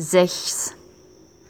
sechs.